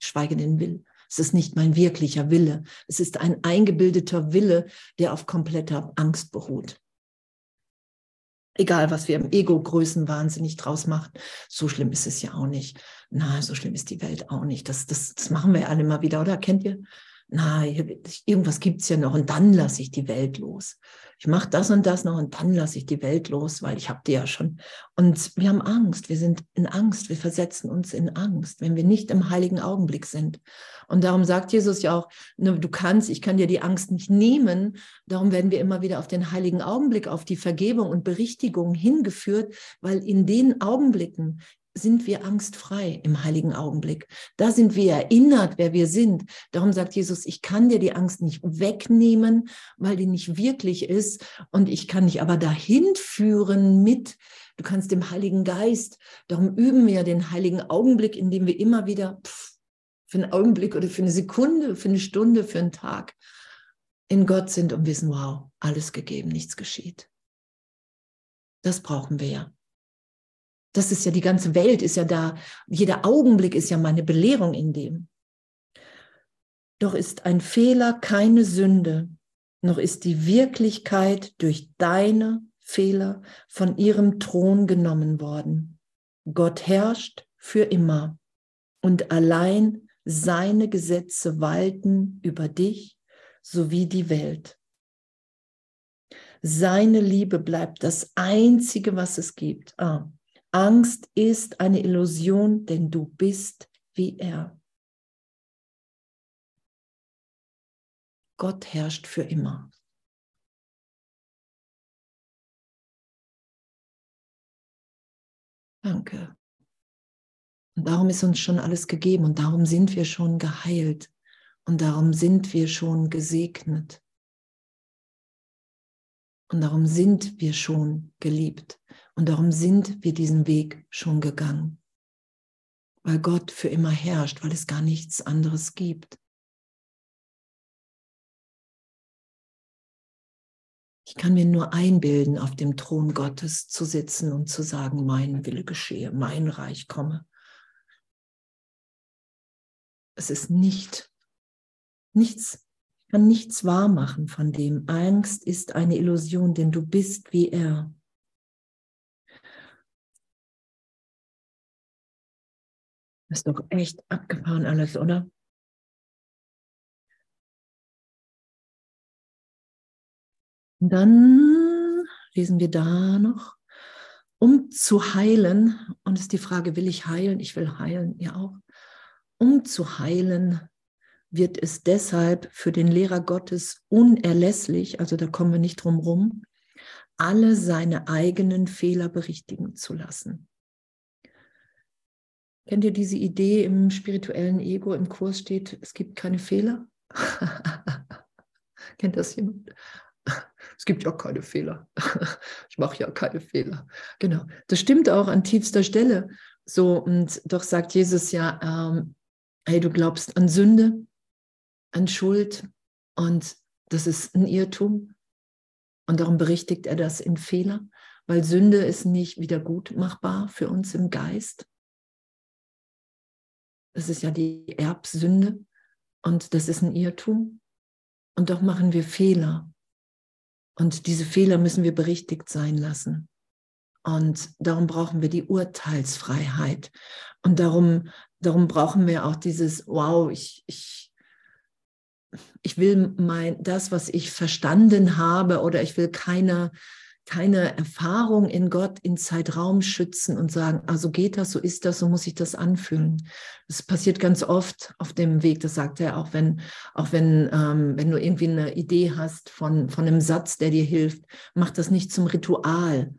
schweige denn will. Es ist nicht mein wirklicher Wille. Es ist ein eingebildeter Wille, der auf kompletter Angst beruht. Egal, was wir im Ego Größen wahnsinnig draus machen, so schlimm ist es ja auch nicht. Na, so schlimm ist die Welt auch nicht. Das, das, das machen wir alle mal wieder, oder? Kennt ihr? Na, irgendwas gibt's ja noch und dann lasse ich die Welt los ich mache das und das noch und dann lasse ich die Welt los, weil ich habe die ja schon. Und wir haben Angst, wir sind in Angst, wir versetzen uns in Angst, wenn wir nicht im heiligen Augenblick sind. Und darum sagt Jesus ja auch, ne, du kannst, ich kann dir die Angst nicht nehmen. Darum werden wir immer wieder auf den heiligen Augenblick, auf die Vergebung und Berichtigung hingeführt, weil in den Augenblicken, sind wir angstfrei im heiligen Augenblick. Da sind wir erinnert, wer wir sind. Darum sagt Jesus, ich kann dir die Angst nicht wegnehmen, weil die nicht wirklich ist. Und ich kann dich aber dahin führen mit, du kannst dem Heiligen Geist. Darum üben wir den heiligen Augenblick, indem wir immer wieder pff, für einen Augenblick oder für eine Sekunde, für eine Stunde, für einen Tag in Gott sind und wissen, wow, alles gegeben, nichts geschieht. Das brauchen wir ja. Das ist ja die ganze Welt, ist ja da. Jeder Augenblick ist ja meine Belehrung in dem. Doch ist ein Fehler keine Sünde, noch ist die Wirklichkeit durch deine Fehler von ihrem Thron genommen worden. Gott herrscht für immer und allein seine Gesetze walten über dich sowie die Welt. Seine Liebe bleibt das Einzige, was es gibt. Ah, Angst ist eine Illusion, denn du bist wie er. Gott herrscht für immer. Danke. Und darum ist uns schon alles gegeben und darum sind wir schon geheilt und darum sind wir schon gesegnet. Und darum sind wir schon geliebt und darum sind wir diesen Weg schon gegangen. Weil Gott für immer herrscht, weil es gar nichts anderes gibt. Ich kann mir nur einbilden, auf dem Thron Gottes zu sitzen und zu sagen, mein Wille geschehe, mein Reich komme. Es ist nicht, nichts, ich kann nichts wahr machen von dem. Angst ist eine Illusion, denn du bist wie er. Ist doch echt abgefahren alles, oder? Und dann lesen wir da noch, um zu heilen, und es ist die Frage, will ich heilen? Ich will heilen, ihr auch. Um zu heilen, wird es deshalb für den Lehrer Gottes unerlässlich, also da kommen wir nicht drum rum, alle seine eigenen Fehler berichtigen zu lassen. Kennt ihr diese Idee im spirituellen Ego? Im Kurs steht, es gibt keine Fehler. *laughs* Kennt das jemand? *laughs* Es gibt ja keine Fehler. *laughs* Ich mache ja keine Fehler. Genau. Das stimmt auch an tiefster Stelle. So, und doch sagt Jesus ja, ähm, hey, du glaubst an Sünde, an Schuld und das ist ein Irrtum. Und darum berichtigt er das in Fehler, weil Sünde ist nicht wieder gut machbar für uns im Geist. Das ist ja die Erbsünde und das ist ein Irrtum. Und doch machen wir Fehler. Und diese Fehler müssen wir berichtigt sein lassen. Und darum brauchen wir die Urteilsfreiheit. Und darum, darum brauchen wir auch dieses, wow, ich, ich, ich will mein, das, was ich verstanden habe, oder ich will keine, keine Erfahrung in Gott in Zeitraum schützen und sagen, also geht das, so ist das, so muss ich das anfühlen. Das passiert ganz oft auf dem Weg, das sagt er auch, wenn, auch wenn, ähm, wenn du irgendwie eine Idee hast von, von einem Satz, der dir hilft, mach das nicht zum Ritual.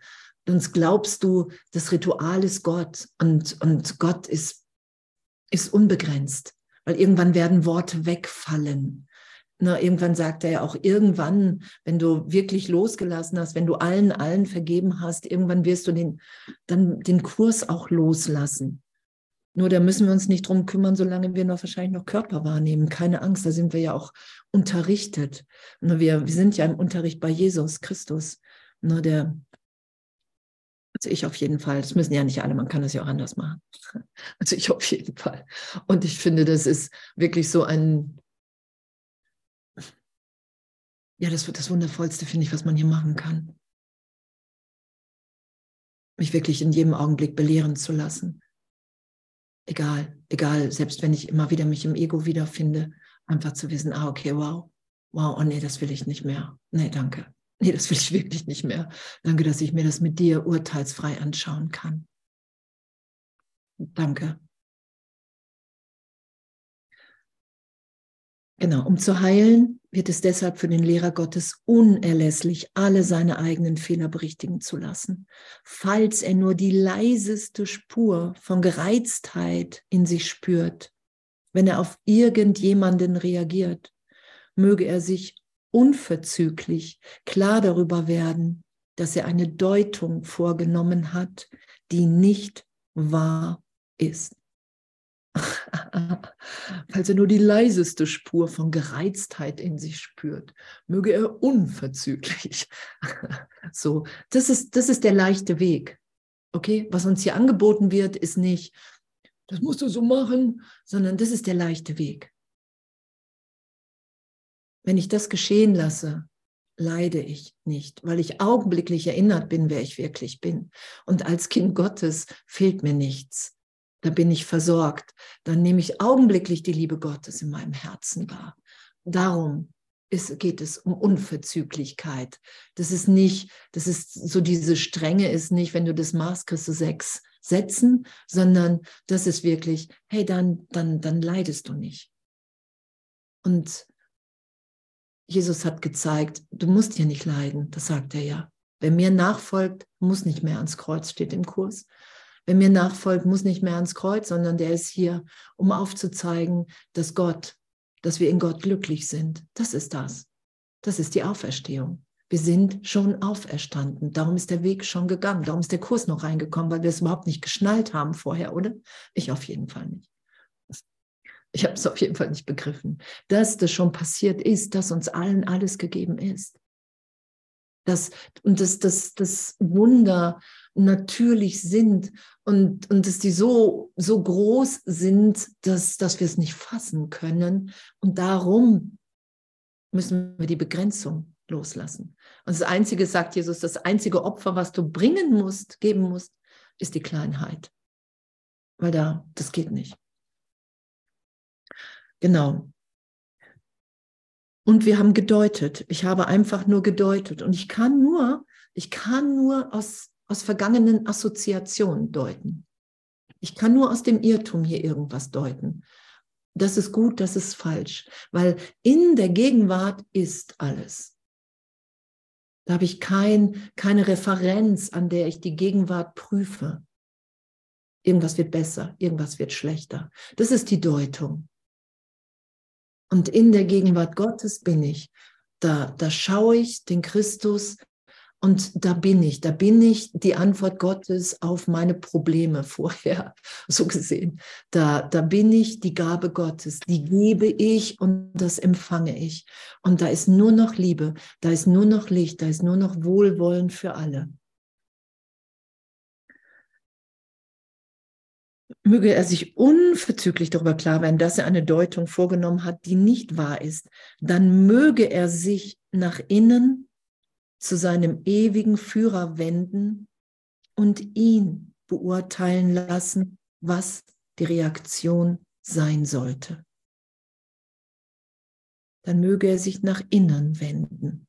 Sonst glaubst du, das Ritual ist Gott und, und Gott ist, ist unbegrenzt, weil irgendwann werden Worte wegfallen. Na, irgendwann sagt er ja auch, irgendwann, wenn du wirklich losgelassen hast, wenn du allen, allen vergeben hast, irgendwann wirst du den, dann den Kurs auch loslassen. Nur da müssen wir uns nicht drum kümmern, solange wir noch wahrscheinlich noch Körper wahrnehmen. Keine Angst, da sind wir ja auch unterrichtet. Wir, wir sind ja im Unterricht bei Jesus Christus. Nur der, also ich auf jeden Fall. Das müssen ja nicht alle, man kann das ja auch anders machen. *laughs* Also ich auf jeden Fall. Und ich finde, das ist wirklich so ein, ja, das wird das Wundervollste, finde ich, was man hier machen kann. Mich wirklich in jedem Augenblick belehren zu lassen. Egal, egal, selbst wenn ich immer wieder mich im Ego wiederfinde, einfach zu wissen, ah, okay, wow, wow, oh nee, das will ich nicht mehr. Nee, danke. Nee, das will ich wirklich nicht mehr. Danke, dass ich mir das mit dir urteilsfrei anschauen kann. Danke. Genau, um zu heilen, wird es deshalb für den Lehrer Gottes unerlässlich, alle seine eigenen Fehler berichtigen zu lassen. Falls er nur die leiseste Spur von Gereiztheit in sich spürt, wenn er auf irgendjemanden reagiert, möge er sich unverzüglich klar darüber werden, dass er eine Deutung vorgenommen hat, die nicht wahr ist. *laughs* Falls er nur die leiseste Spur von Gereiztheit in sich spürt, möge er unverzüglich. *laughs* so, das ist, das ist der leichte Weg. Okay, was uns hier angeboten wird, ist nicht, das musst du so machen, sondern das ist der leichte Weg. Wenn ich das geschehen lasse, leide ich nicht, weil ich augenblicklich erinnert bin, wer ich wirklich bin. Und als Kind Gottes fehlt mir nichts. Da bin ich versorgt. Dann nehme ich augenblicklich die Liebe Gottes in meinem Herzen wahr. Darum ist, geht es um Unverzüglichkeit. Das ist nicht, das ist so diese Strenge ist nicht, wenn du das machst, kriegst du sechs Sätzen, sondern das ist wirklich, hey, dann, dann, dann leidest du nicht. Und Jesus hat gezeigt, du musst hier nicht leiden, das sagt er ja. Wer mir nachfolgt, muss nicht mehr ans Kreuz, steht im Kurs. Wer mir nachfolgt, muss nicht mehr ans Kreuz, sondern der ist hier, um aufzuzeigen, dass Gott, dass wir in Gott glücklich sind. Das ist das. Das ist die Auferstehung. Wir sind schon auferstanden. Darum ist der Weg schon gegangen. Darum ist der Kurs noch reingekommen, weil wir es überhaupt nicht geschnallt haben vorher, oder? Ich auf jeden Fall nicht. Ich habe es auf jeden Fall nicht begriffen, dass das schon passiert ist, dass uns allen alles gegeben ist. Das, und dass das, das Wunder natürlich sind und, und dass die so, so groß sind, dass, dass wir es nicht fassen können. Und darum müssen wir die Begrenzung loslassen. Und das Einzige, sagt Jesus, das einzige Opfer, was du bringen musst, geben musst, ist die Kleinheit. Weil da, das geht nicht. Genau. Und wir haben gedeutet. Ich habe einfach nur gedeutet. Und ich kann nur, ich kann nur aus, aus vergangenen Assoziationen deuten. Ich kann nur aus dem Irrtum hier irgendwas deuten. Das ist gut, das ist falsch. Weil in der Gegenwart ist alles. Da habe ich kein, keine Referenz, an der ich die Gegenwart prüfe. Irgendwas wird besser, irgendwas wird schlechter. Das ist die Deutung. Und in der Gegenwart Gottes bin ich. Da, da schaue ich den Christus und da bin ich. Da bin ich die Antwort Gottes auf meine Probleme *laughs* vorher, so gesehen. Da, da bin ich die Gabe Gottes. Die gebe ich und das empfange ich. Und da ist nur noch Liebe, da ist nur noch Licht, da ist nur noch Wohlwollen für alle. möge er sich unverzüglich darüber klar werden, dass er eine Deutung vorgenommen hat, die nicht wahr ist. Dann möge er sich nach innen zu seinem ewigen Führer wenden und ihn beurteilen lassen, was die Reaktion sein sollte. Dann möge er sich nach innen wenden.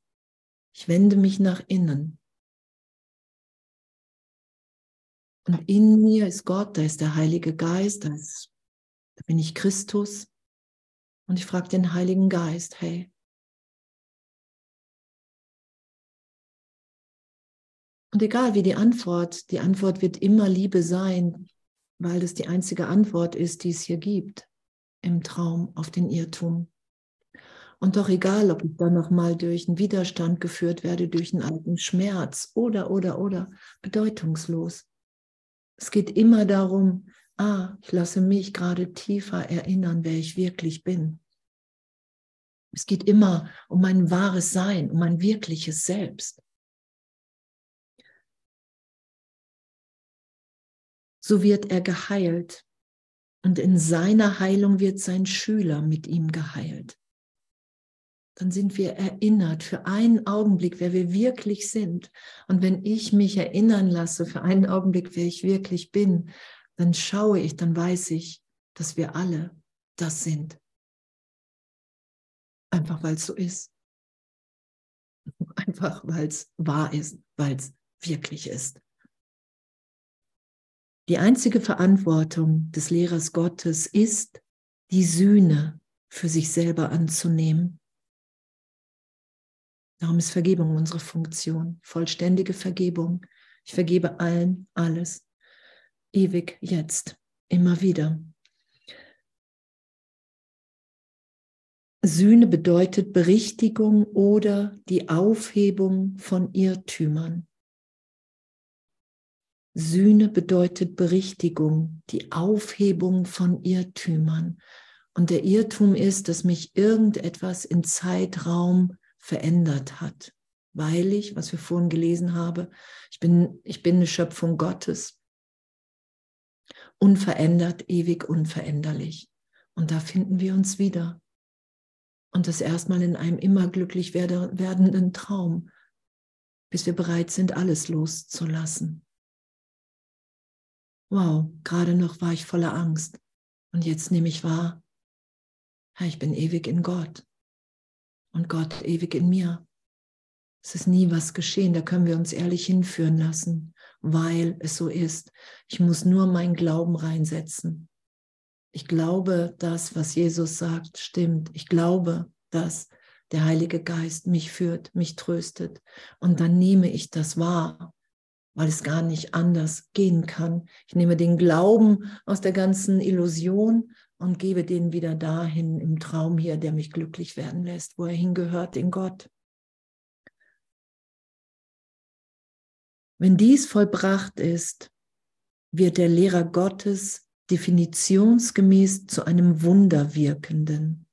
Ich wende mich nach innen. Und in mir ist Gott, da ist der Heilige Geist, da, ist, da bin ich Christus. Und ich frage den Heiligen Geist, hey, Und egal wie die Antwort, die Antwort wird immer Liebe sein, weil das die einzige Antwort ist, die es hier gibt im Traum auf den Irrtum. Und doch egal, ob ich dann nochmal durch einen Widerstand geführt werde, durch einen alten Schmerz oder, oder, oder, bedeutungslos. Es geht immer darum, ah, ich lasse mich gerade tiefer erinnern, wer ich wirklich bin. Es geht immer um mein wahres Sein, um mein wirkliches Selbst. So wird er geheilt und in seiner Heilung wird sein Schüler mit ihm geheilt. Dann sind wir erinnert für einen Augenblick, wer wir wirklich sind. Und wenn ich mich erinnern lasse für einen Augenblick, wer ich wirklich bin, dann schaue ich, dann weiß ich, dass wir alle das sind. Einfach weil es so ist. *laughs* Einfach weil es wahr ist, weil es wirklich ist. Die einzige Verantwortung des Lehrers Gottes ist, die Sühne für sich selber anzunehmen. Darum ist Vergebung unsere Funktion, vollständige Vergebung. Ich vergebe allen alles, ewig jetzt, immer wieder. Sühne bedeutet Berichtigung oder die Aufhebung von Irrtümern. Sühne bedeutet Berichtigung, die Aufhebung von Irrtümern. Und der Irrtum ist, dass mich irgendetwas in Zeitraum verändert hat, weil ich, was wir vorhin gelesen haben, ich bin, ich bin eine Schöpfung Gottes, unverändert, ewig unveränderlich. Und da finden wir uns wieder. Und das erstmal in einem immer glücklich werdenden Traum, bis wir bereit sind, alles loszulassen. Wow, gerade noch war ich voller Angst. Und jetzt nehme ich wahr, Herr, ich bin ewig in Gott und Gott ewig in mir. Es ist nie was geschehen, da können wir uns ehrlich hinführen lassen, weil es so ist. Ich muss nur meinen Glauben reinsetzen. Ich glaube, das, was Jesus sagt, stimmt. Ich glaube, dass der Heilige Geist mich führt, mich tröstet. Und dann nehme ich das wahr, weil es gar nicht anders gehen kann. Ich nehme den Glauben aus der ganzen Illusion und gebe den wieder dahin im Traum hier, der mich glücklich werden lässt, wo er hingehört, in Gott. Wenn dies vollbracht ist, wird der Lehrer Gottes definitionsgemäß zu einem Wunderwirkenden.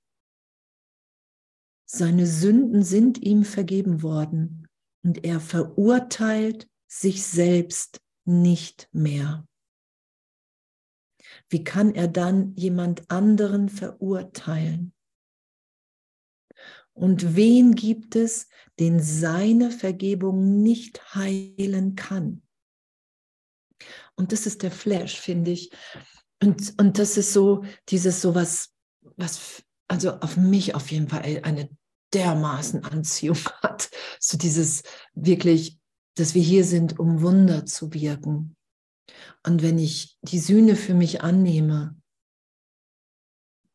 Seine Sünden sind ihm vergeben worden und er verurteilt sich selbst nicht mehr. Wie kann er dann jemand anderen verurteilen? Und wen gibt es, den seine Vergebung nicht heilen kann? Und das ist der Flash, finde ich. Und, und das ist so, dieses so was, was, also auf mich auf jeden Fall eine dermaßen Anziehung *laughs* hat. So dieses wirklich, dass wir hier sind, um Wunder zu wirken. Und wenn ich die Sühne für mich annehme,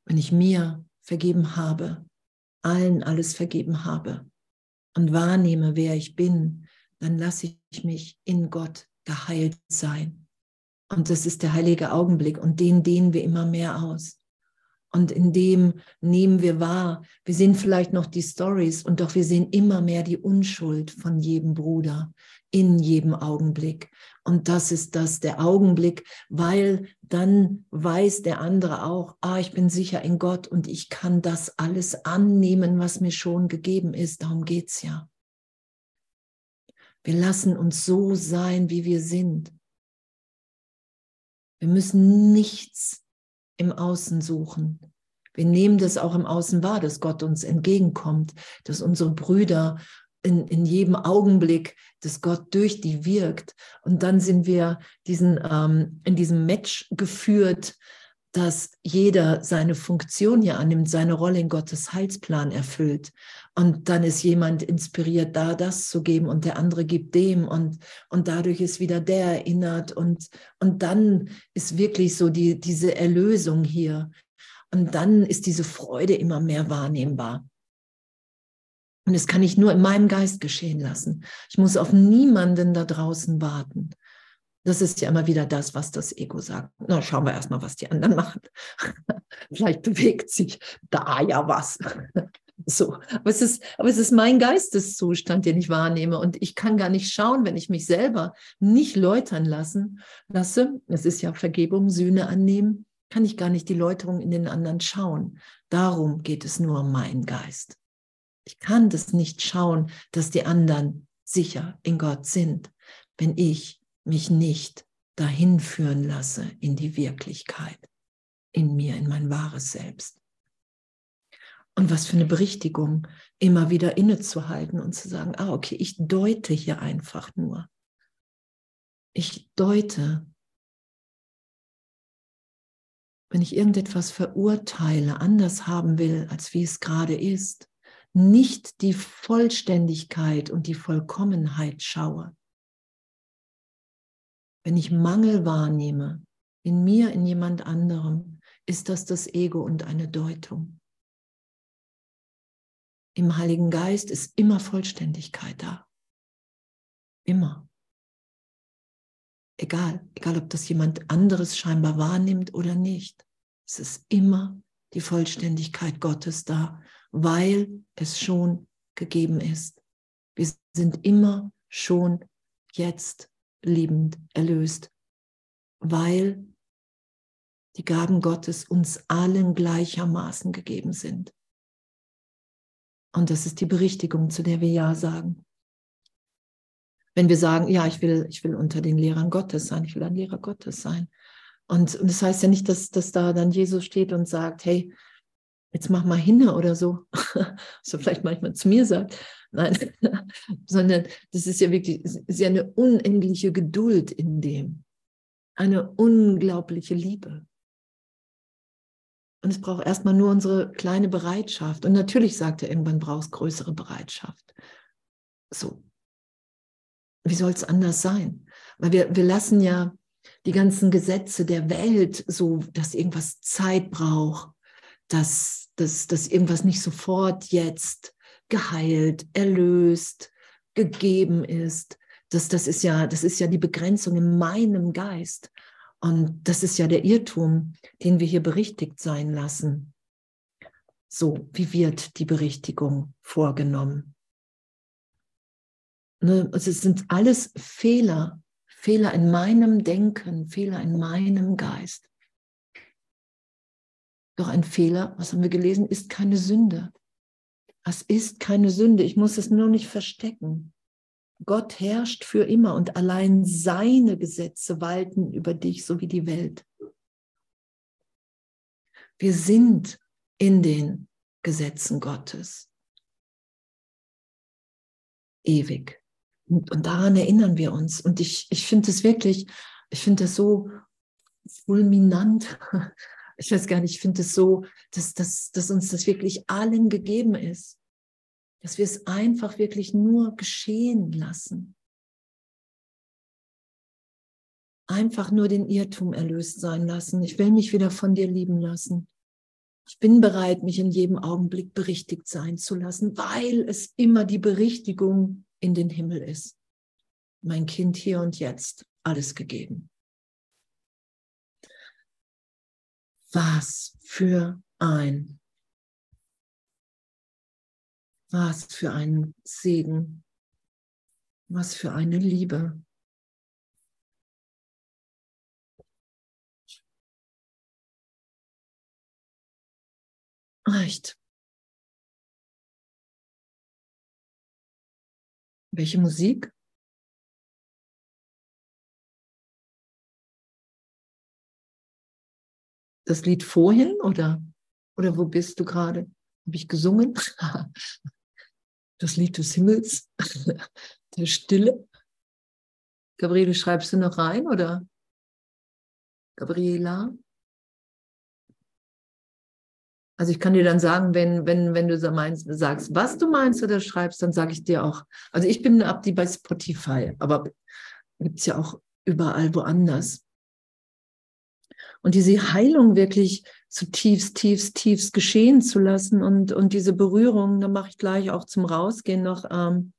wenn ich mir vergeben habe, allen alles vergeben habe und wahrnehme, wer ich bin, dann lasse ich mich in Gott geheilt sein. Und das ist der heilige Augenblick und den dehnen wir immer mehr aus. Und in dem nehmen wir wahr, wir sehen vielleicht noch die Stories und doch wir sehen immer mehr die Unschuld von jedem Bruder in jedem Augenblick. Und das ist das, der Augenblick, weil dann weiß der andere auch, ah, ich bin sicher in Gott und ich kann das alles annehmen, was mir schon gegeben ist. Darum geht's ja. Wir lassen uns so sein, wie wir sind. Wir müssen nichts im Außen suchen. Wir nehmen das auch im Außen wahr, dass Gott uns entgegenkommt, dass unsere Brüder in, in jedem Augenblick, dass Gott durch die wirkt. Und dann sind wir diesen, ähm, in diesem Match geführt, dass jeder seine Funktion hier annimmt, seine Rolle in Gottes Heilsplan erfüllt. Und dann ist jemand inspiriert, da das zu geben und der andere gibt dem und, und dadurch ist wieder der erinnert und, und dann ist wirklich so die, diese Erlösung hier. Und dann ist diese Freude immer mehr wahrnehmbar. Und das kann ich nur in meinem Geist geschehen lassen. Ich muss auf niemanden da draußen warten. Das ist ja immer wieder das, was das Ego sagt. Na, schauen wir erstmal, was die anderen machen. *laughs* Vielleicht bewegt sich da ja was. *laughs* So, aber es ist, aber es ist mein Geisteszustand, den ich wahrnehme und ich kann gar nicht schauen, wenn ich mich selber nicht läutern lassen lasse. Es ist ja Vergebung, Sühne annehmen, kann ich gar nicht die Läuterung in den anderen schauen. Darum geht es nur um meinen Geist. Ich kann das nicht schauen, dass die anderen sicher in Gott sind, wenn ich mich nicht dahin führen lasse in die Wirklichkeit, in mir, in mein wahres Selbst. Und was für eine Berichtigung, immer wieder innezuhalten und zu sagen, ah, okay, ich deute hier einfach nur. Ich deute. Wenn ich irgendetwas verurteile, anders haben will, als wie es gerade ist, nicht die Vollständigkeit und die Vollkommenheit schaue. Wenn ich Mangel wahrnehme, in mir, in jemand anderem, ist das das Ego und eine Deutung. Im Heiligen Geist ist immer Vollständigkeit da. Immer. Egal, egal ob das jemand anderes scheinbar wahrnimmt oder nicht. Es ist immer die Vollständigkeit Gottes da weil es schon gegeben ist. Wir sind immer schon jetzt liebend erlöst, weil die Gaben Gottes uns allen gleichermaßen gegeben sind. Und das ist die Berichtigung, zu der wir Ja sagen. Wenn wir sagen, ja, ich will, ich will unter den Lehrern Gottes sein, ich will ein Lehrer Gottes sein. Und, und das heißt ja nicht, dass, dass da dann Jesus steht und sagt, hey, jetzt mach mal hinne oder so, *laughs* er vielleicht manchmal zu mir sagt. Nein, *laughs* sondern das ist ja wirklich, ist ja eine unendliche Geduld in dem, eine unglaubliche Liebe. Und es braucht erstmal nur unsere kleine Bereitschaft. Und natürlich sagt er, irgendwann brauchst größere Bereitschaft. So. Wie soll es anders sein? Weil wir, wir lassen ja die ganzen Gesetze der Welt so, dass irgendwas Zeit braucht, dass, dass, dass irgendwas nicht sofort jetzt geheilt, erlöst, gegeben ist. Das, das, ist ja, das ist ja die Begrenzung in meinem Geist. Und das ist ja der Irrtum, den wir hier berichtigt sein lassen. So, wie wird die Berichtigung vorgenommen? Ne, es sind alles Fehler, Fehler in meinem Denken, Fehler in meinem Geist. Doch ein Fehler, was haben wir gelesen, ist keine Sünde. Es ist keine Sünde. Ich muss es nur nicht verstecken. Gott herrscht für immer und allein seine Gesetze walten über dich, so wie die Welt. Wir sind in den Gesetzen Gottes. Ewig. Und, daran erinnern wir uns. Und ich, ich finde es wirklich, ich finde das so fulminant. Ich weiß gar nicht, ich finde es so, dass, dass, dass uns das wirklich allen gegeben ist. Dass wir es einfach wirklich nur geschehen lassen. Einfach nur den Irrtum erlöst sein lassen. Ich will mich wieder von dir lieben lassen. Ich bin bereit, mich in jedem Augenblick berichtigt sein zu lassen, weil es immer die Berichtigung in den Himmel ist. Mein Kind hier und jetzt, alles gegeben. Was für ein, was für ein Segen, was für eine Liebe. Echt. Welche Musik? Das Lied vorhin oder, oder wo bist du gerade? Habe ich gesungen? *laughs* Das Lied des Himmels, *laughs* der Stille. Gabriele, schreibst du noch rein oder? Gabriela? Also ich kann dir dann sagen, wenn, wenn, wenn du meinst, sagst, was du meinst oder schreibst, dann sage ich dir auch. Also ich bin ab die bei Spotify, aber gibt es ja auch überall woanders. Und diese Heilung wirklich zutiefst, tiefst, tiefst geschehen zu lassen und, und diese Berührung, da mache ich gleich auch zum Rausgehen noch ähm,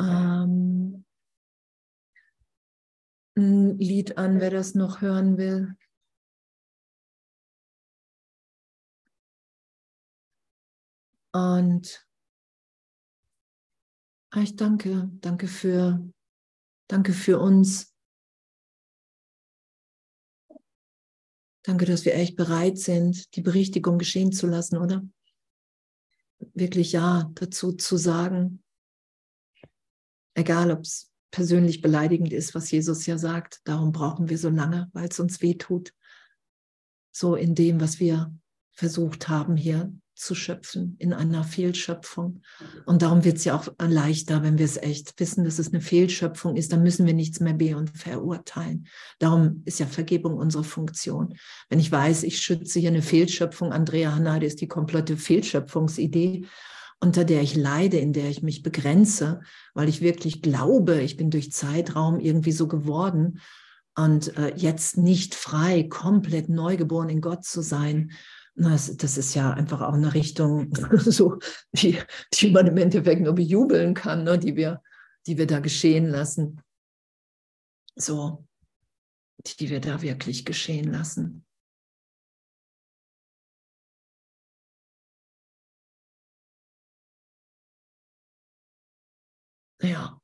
ähm, ein Lied an, wer das noch hören will. Und ah, ich danke, danke für, danke für uns. Danke, dass wir echt bereit sind, die Berichtigung geschehen zu lassen, oder? Wirklich ja dazu zu sagen, egal ob es persönlich beleidigend ist, was Jesus ja sagt, darum brauchen wir so lange, weil es uns weh tut. So in dem, was wir versucht haben hier zu schöpfen in einer Fehlschöpfung. Und darum wird es ja auch leichter, wenn wir es echt wissen, dass es eine Fehlschöpfung ist, dann müssen wir nichts mehr be- und verurteilen. Darum ist ja Vergebung unsere Funktion. Wenn ich weiß, ich schütze hier eine Fehlschöpfung, Andrea Hanade ist die komplette Fehlschöpfungsidee, unter der ich leide, in der ich mich begrenze, weil ich wirklich glaube, ich bin durch Zeitraum irgendwie so geworden und äh, jetzt nicht frei, komplett neugeboren in Gott zu sein das, das ist ja einfach auch eine Richtung, *laughs* so, die, die man im Endeffekt nur bejubeln kann, ne, die, wir, die wir da geschehen lassen. So, die wir da wirklich geschehen lassen. Ja.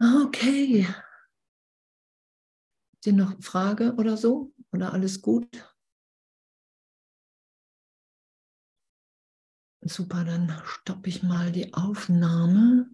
Okay. Habt ihr noch eine Frage oder so? Oder alles gut? Super, dann stoppe ich mal die Aufnahme.